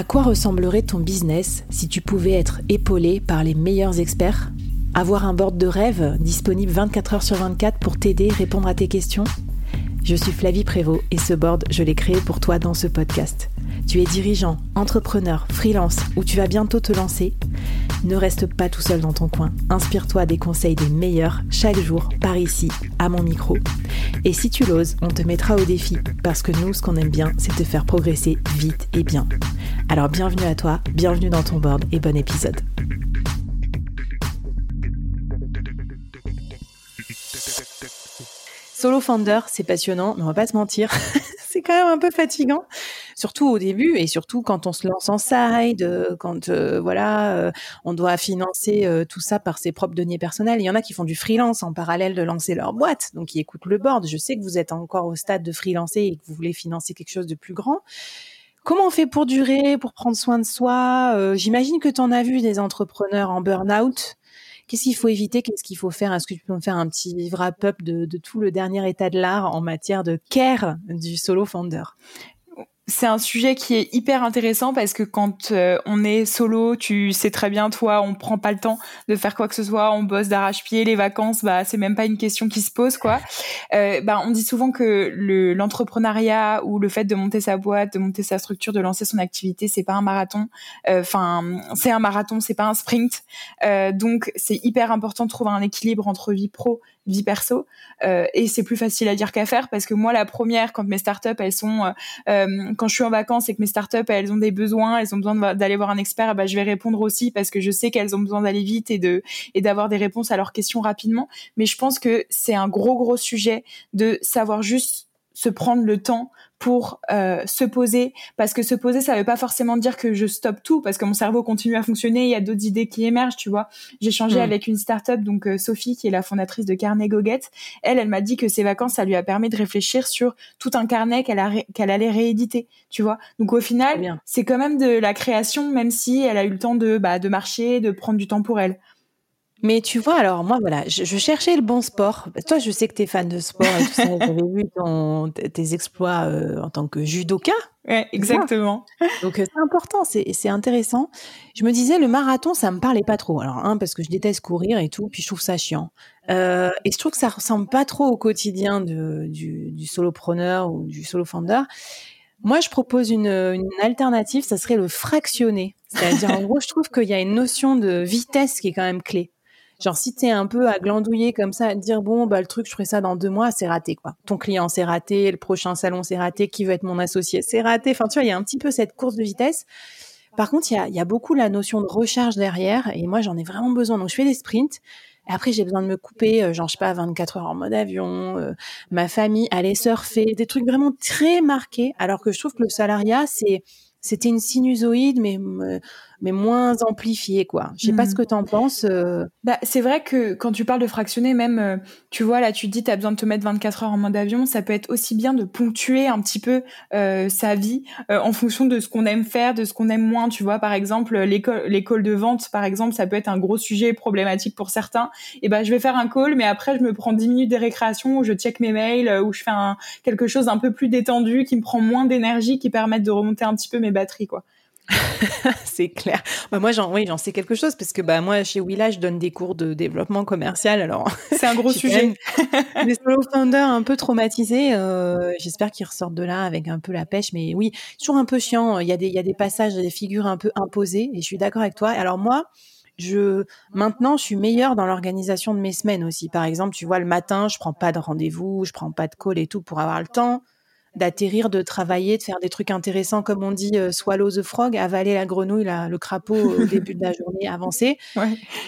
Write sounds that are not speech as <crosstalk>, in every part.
À quoi ressemblerait ton business si tu pouvais être épaulé par les meilleurs experts? Avoir un board de rêve disponible 24 heures sur 24 pour t'aider, répondre à tes questions? Je suis Flavie Prévost et ce board, je l'ai créé pour toi dans ce podcast. Tu es dirigeant, entrepreneur, freelance ou tu vas bientôt te lancer Ne reste pas tout seul dans ton coin. Inspire-toi des conseils des meilleurs chaque jour par ici, à mon micro. Et si tu l'oses, on te mettra au défi parce que nous, ce qu'on aime bien, c'est te faire progresser vite et bien. Alors bienvenue à toi, bienvenue dans ton board et bon épisode. Solo founder, c'est passionnant, mais on va pas se mentir, <laughs> c'est quand même un peu fatigant, surtout au début et surtout quand on se lance en side, quand euh, voilà, euh, on doit financer euh, tout ça par ses propres deniers personnels. Il y en a qui font du freelance en parallèle de lancer leur boîte, donc ils écoutent le board. Je sais que vous êtes encore au stade de freelancer et que vous voulez financer quelque chose de plus grand. Comment on fait pour durer, pour prendre soin de soi? J'imagine que tu en as vu des entrepreneurs en burn-out. Qu'est-ce qu'il faut éviter? Qu'est-ce qu'il faut faire? Est-ce que tu peux me faire un petit wrap-up de, de, tout le dernier état de l'art en matière de care du solo founder? C'est un sujet qui est hyper intéressant parce que quand euh, on est solo, tu sais très bien, toi, on prend pas le temps de faire quoi que ce soit, on bosse d'arrache-pied, les vacances, bah c'est même pas une question qui se pose, quoi. <laughs> Euh, bah on dit souvent que le l'entrepreneuriat ou le fait de monter sa boîte, de monter sa structure, de lancer son activité, c'est pas un marathon. Euh, enfin, c'est un marathon, c'est pas un sprint. Euh, donc c'est hyper important de trouver un équilibre entre vie pro vie perso euh, et c'est plus facile à dire qu'à faire parce que moi la première quand mes startups elles sont euh, euh, quand je suis en vacances et que mes startups elles ont des besoins elles ont besoin d'aller voir un expert bah, je vais répondre aussi parce que je sais qu'elles ont besoin d'aller vite et de et d'avoir des réponses à leurs questions rapidement. Mais je pense que c'est un gros gros sujet de savoir juste se prendre le temps pour euh, se poser. Parce que se poser ça veut pas forcément dire que je stoppe tout parce que mon cerveau continue à fonctionner il y a d'autres idées qui émergent tu vois. J'ai changé hmm. avec une startup donc euh, Sophie qui est la fondatrice de Carnet Goguette. Elle elle m'a dit que ses vacances ça lui a permis de réfléchir sur tout un carnet qu'elle qu'elle allait rééditer tu vois. Donc au final c'est quand même de la création même si elle a eu le temps de bah, de marcher de prendre du temps pour elle mais tu vois, alors moi, voilà, je, cherchais le bon sport. Toi, je sais que tu es fan de sport et tout ça. <laughs> J'avais vu tes exploits euh, en tant que judoka. Ouais, exactement. Donc, euh, c'est important, c'est intéressant. Je me disais, le marathon, ça me parlait pas trop. Alors, un, parce que je déteste courir et tout, puis je trouve ça chiant. Euh, et je trouve que ça ressemble pas trop au quotidien de, du, du solopreneur ou du solo founder. Moi, je propose une, une alternative, ça serait le fractionné. C'est-à-dire, en gros, je trouve qu'il y a une notion de vitesse qui est quand même clé. Genre, si t'es un peu à glandouiller comme ça, à te dire, bon, bah, le truc, je ferai ça dans deux mois, c'est raté, quoi. Ton client, c'est raté, le prochain salon, c'est raté, qui veut être mon associé, c'est raté. Enfin, tu vois, il y a un petit peu cette course de vitesse. Par contre, il y a, y a beaucoup la notion de recharge derrière, et moi, j'en ai vraiment besoin. Donc, je fais des sprints. Et après, j'ai besoin de me couper, euh, genre, je sais pas, 24 heures en mode avion, euh, ma famille, aller surfer, des trucs vraiment très marqués. Alors que je trouve que le salariat, c'est, c'était une sinusoïde, mais mais moins amplifié, quoi. Je sais pas ce hmm. que tu en penses. Euh. Bah, c'est vrai que quand tu parles de fractionner, même, euh, tu vois, là, tu te dis, tu as besoin de te mettre 24 heures en mode avion, ça peut être aussi bien de ponctuer un petit peu euh, sa vie en fonction de ce qu'on aime faire, de ce qu'on aime moins. Tu vois, par exemple, l'école, l'école de vente, par exemple, ça peut être un gros sujet problématique pour certains. Et ben, je vais faire un call, mais après, je me prends 10 minutes de récréation où je check mes mails, où je fais un, quelque chose un peu plus détendu, qui me prend moins d'énergie, qui permettent de remonter un petit peu mes batteries, quoi. <laughs> c'est clair. Bah moi, j'en, oui, j'en sais quelque chose parce que bah moi, chez Willa, je donne des cours de développement commercial. Alors, <laughs> c'est un gros <laughs> sujet. des solo founders un peu traumatisés. Euh, j'espère qu'ils ressortent de là avec un peu la pêche. Mais oui, toujours un peu chiant. Il y a des, il y a des passages, des figures un peu imposées. Et je suis d'accord avec toi. Alors moi, je maintenant je suis meilleure dans l'organisation de mes semaines aussi. Par exemple, tu vois le matin, je prends pas de rendez-vous, je prends pas de call et tout pour avoir le temps d'atterrir, de travailler, de faire des trucs intéressants, comme on dit, euh, swallow the frog, avaler la grenouille, le crapaud au <laughs> début de la journée, avancer.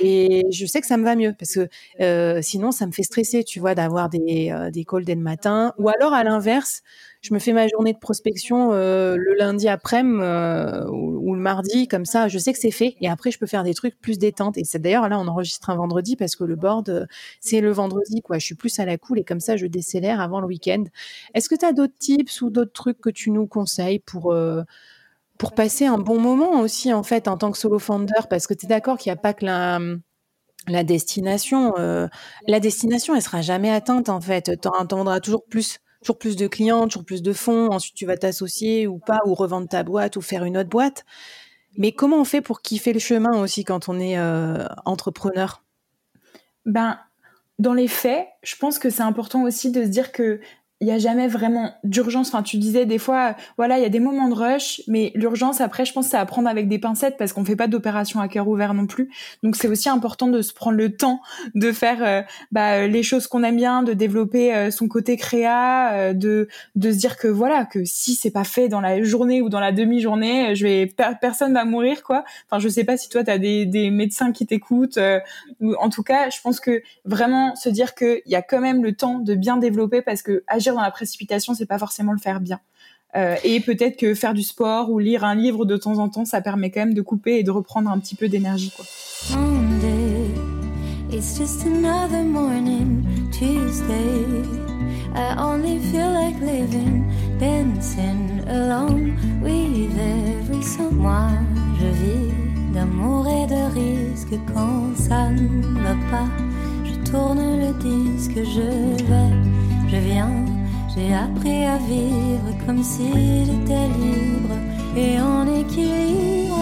Et je sais que ça me va mieux parce que euh, sinon, ça me fait stresser, tu vois, d'avoir des, euh, des calls dès le matin. Ou alors, à l'inverse, je me fais ma journée de prospection euh, le lundi après-midi euh, ou, le mardi, comme ça, je sais que c'est fait. Et après, je peux faire des trucs plus détente. Et c'est d'ailleurs là, on enregistre un vendredi parce que le board, euh, c'est le vendredi, quoi. Je suis plus à la cool et comme ça, je décélère avant le week-end. Est-ce que tu as d'autres tips ou d'autres trucs que tu nous conseilles pour pour passer un bon moment aussi, en fait, en tant que solo founder? Parce que tu es d'accord qu'il n'y a pas que la la destination, la destination, elle sera jamais atteinte en fait. Tu en toujours plus toujours plus de clients, toujours plus de fonds. Ensuite, tu vas t'associer ou pas, ou revendre ta boîte, ou faire une autre boîte. Mais comment on fait pour kiffer le chemin aussi quand on est euh, entrepreneur? Ben, dans les faits, je pense que c'est important aussi de se dire que il y a jamais vraiment d'urgence. Enfin, tu disais des fois, voilà, il y a des moments de rush, mais l'urgence après, je pense, c'est à prendre avec des pincettes parce qu'on fait pas d'opération à cœur ouvert non plus. Donc, c'est aussi important de se prendre le temps de faire euh, bah, les choses qu'on aime bien, de développer euh, son côté créa, euh, de de se dire que voilà, que si c'est pas fait dans la journée ou dans la demi-journée, je vais personne va mourir quoi. Enfin, je sais pas si toi tu as des des médecins qui t'écoutent. ou en tout cas, je pense que vraiment se dire que il y a quand même le temps de bien développer parce que agir dans la précipitation, c'est pas forcément le faire bien. Euh, et peut-être que faire du sport ou lire un livre de temps en temps, ça permet quand même de couper et de reprendre un petit peu d'énergie. Quoi. Je vis d'amour et de risque quand ça ne va pas. Je tourne le disque, je vais, je viens j'ai appris à vivre comme si j'étais libre et en équilibre.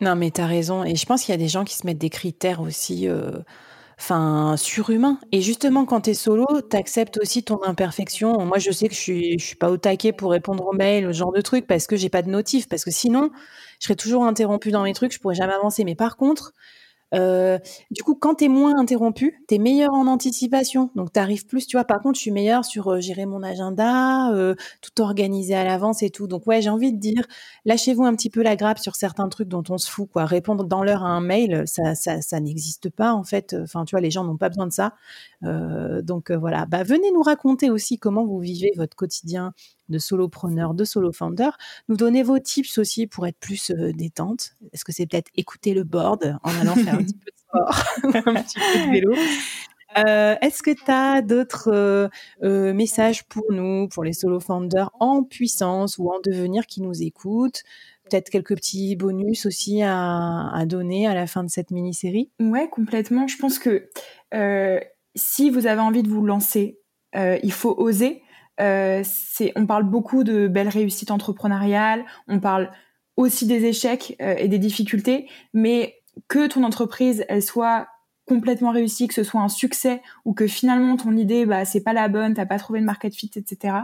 Non, mais t'as raison. Et je pense qu'il y a des gens qui se mettent des critères aussi. Euh, enfin surhumains. Et justement, quand tu es solo, tu acceptes aussi ton imperfection. Moi, je sais que je suis, suis pas au taquet pour répondre aux mails, ce genre de trucs, parce que j'ai pas de notif, parce que sinon, je serais toujours interrompue dans mes trucs, je pourrais jamais avancer. Mais par contre, euh, du coup, quand tu es moins interrompu, tu es meilleur en anticipation. Donc, tu arrives plus, tu vois. Par contre, je suis meilleure sur euh, gérer mon agenda, euh, tout organiser à l'avance et tout. Donc, ouais, j'ai envie de dire, lâchez-vous un petit peu la grappe sur certains trucs dont on se fout, quoi. Répondre dans l'heure à un mail, ça, ça, ça n'existe pas, en fait. Enfin, tu vois, les gens n'ont pas besoin de ça. donc, voilà. Bah, venez nous raconter aussi comment vous vivez votre quotidien de solopreneur, de solo founder. Nous donner vos tips aussi pour être plus détente. Est-ce que c'est peut-être écouter le board en allant faire un petit peu de sport, <laughs> un petit peu de vélo? Est-ce que tu as d'autres messages pour nous, pour les solo founders en puissance ou en devenir qui nous écoutent? Peut-être quelques petits bonus aussi à, donner à la fin de cette mini-série? Ouais, complètement. Je pense que si vous avez envie de vous lancer, il faut oser. Euh, on parle beaucoup de belles réussites entrepreneuriales, on parle aussi des échecs euh, et des difficultés, mais que ton entreprise elle soit complètement réussie, que ce soit un succès ou que finalement ton idée bah c'est pas la bonne, t'as pas trouvé de market fit, etc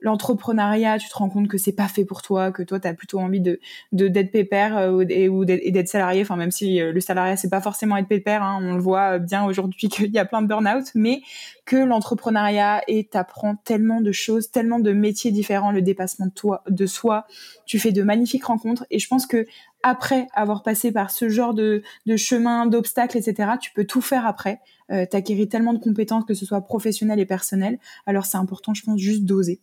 l'entrepreneuriat, tu te rends compte que c'est pas fait pour toi, que toi tu as plutôt envie de d'être pépère euh, ou d'être salarié, enfin même si euh, le salariat c'est pas forcément être pépère, hein, on le voit bien aujourd'hui <laughs> qu'il y a plein de burn-out, mais que l'entrepreneuriat et t'apprends tellement de choses, tellement de métiers différents, le dépassement de toi, de soi, tu fais de magnifiques rencontres et je pense que après avoir passé par ce genre de, de chemin, d'obstacles, etc., tu peux tout faire après. Euh, T'acquérir tellement de compétences, que ce soit professionnelles et personnelles. Alors c'est important, je pense, juste d'oser.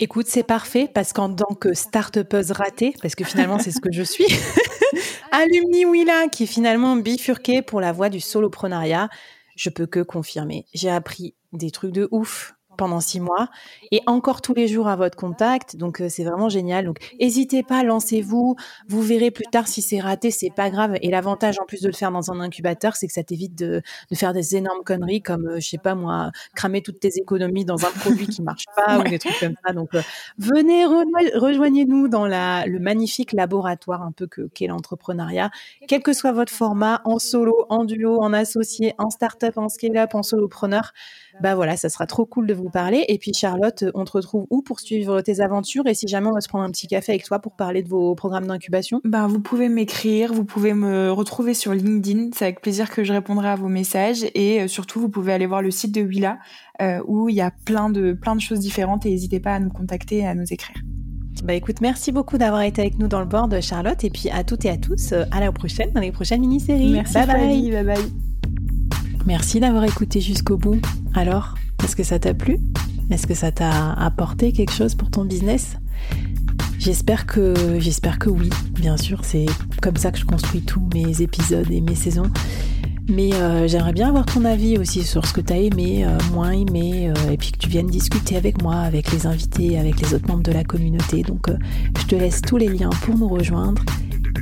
Écoute, c'est parfait parce qu'en tant que start-upeuse ratée, parce que finalement c'est ce que je suis, <laughs> alumni Willa qui est finalement bifurquée pour la voie du soloprenariat, je peux que confirmer. J'ai appris des trucs de ouf pendant six mois et encore tous les jours à votre contact. Donc euh, c'est vraiment génial. Donc n'hésitez pas, lancez-vous. Vous verrez plus tard si c'est raté, c'est pas grave. Et l'avantage en plus de le faire dans un incubateur, c'est que ça t'évite de, de, faire des énormes conneries comme euh, je sais pas moi, cramer toutes tes économies dans un produit qui marche pas ou des trucs comme ça. Donc euh, venez rejoignez-nous dans la, le magnifique laboratoire un peu que qu'est l'entrepreneuriat, quel que soit votre format, en solo, en duo, en associé, en start-up, en scale-up, en solopreneur. Bah voilà, ça sera trop cool de vous parler. Et puis Charlotte, on te retrouve où pour suivre tes aventures? Et si jamais on va se prendre un petit café avec toi pour parler de vos programmes d'incubation? Bah, Vous pouvez m'écrire, vous pouvez me retrouver sur LinkedIn, c'est avec plaisir que je répondrai à vos messages et euh, surtout vous pouvez aller voir le site de Willa euh, où il y a plein de, plein de choses différentes et n'hésitez pas à nous contacter et à nous écrire. Bah écoute, merci beaucoup d'avoir été avec nous dans le board, Charlotte, et puis à toutes et à tous, euh, à la prochaine dans les prochaines mini-séries. Merci, bye bye. Merci d'avoir écouté jusqu'au bout. Alors, est-ce que ça t'a plu? Est-ce que ça t'a apporté quelque chose pour ton business? J'espère que, j'espère que oui, bien sûr, c'est comme ça que je construis tous mes épisodes et mes saisons. Mais euh, j'aimerais bien avoir ton avis aussi sur ce que tu as aimé, euh, moins aimé, euh, et puis que tu viennes discuter avec moi, avec les invités, avec les autres membres de la communauté. Donc je te laisse tous les liens pour nous rejoindre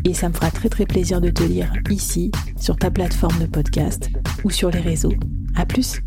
et ça me fera très très plaisir de te lire ici, sur ta plateforme de podcast ou sur les réseaux. A plus